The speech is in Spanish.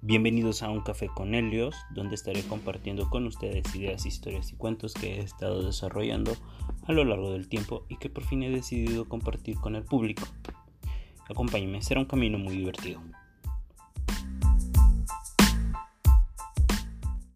Bienvenidos a Un Café con Helios, donde estaré compartiendo con ustedes ideas, historias y cuentos que he estado desarrollando a lo largo del tiempo y que por fin he decidido compartir con el público. Acompáñenme, será un camino muy divertido.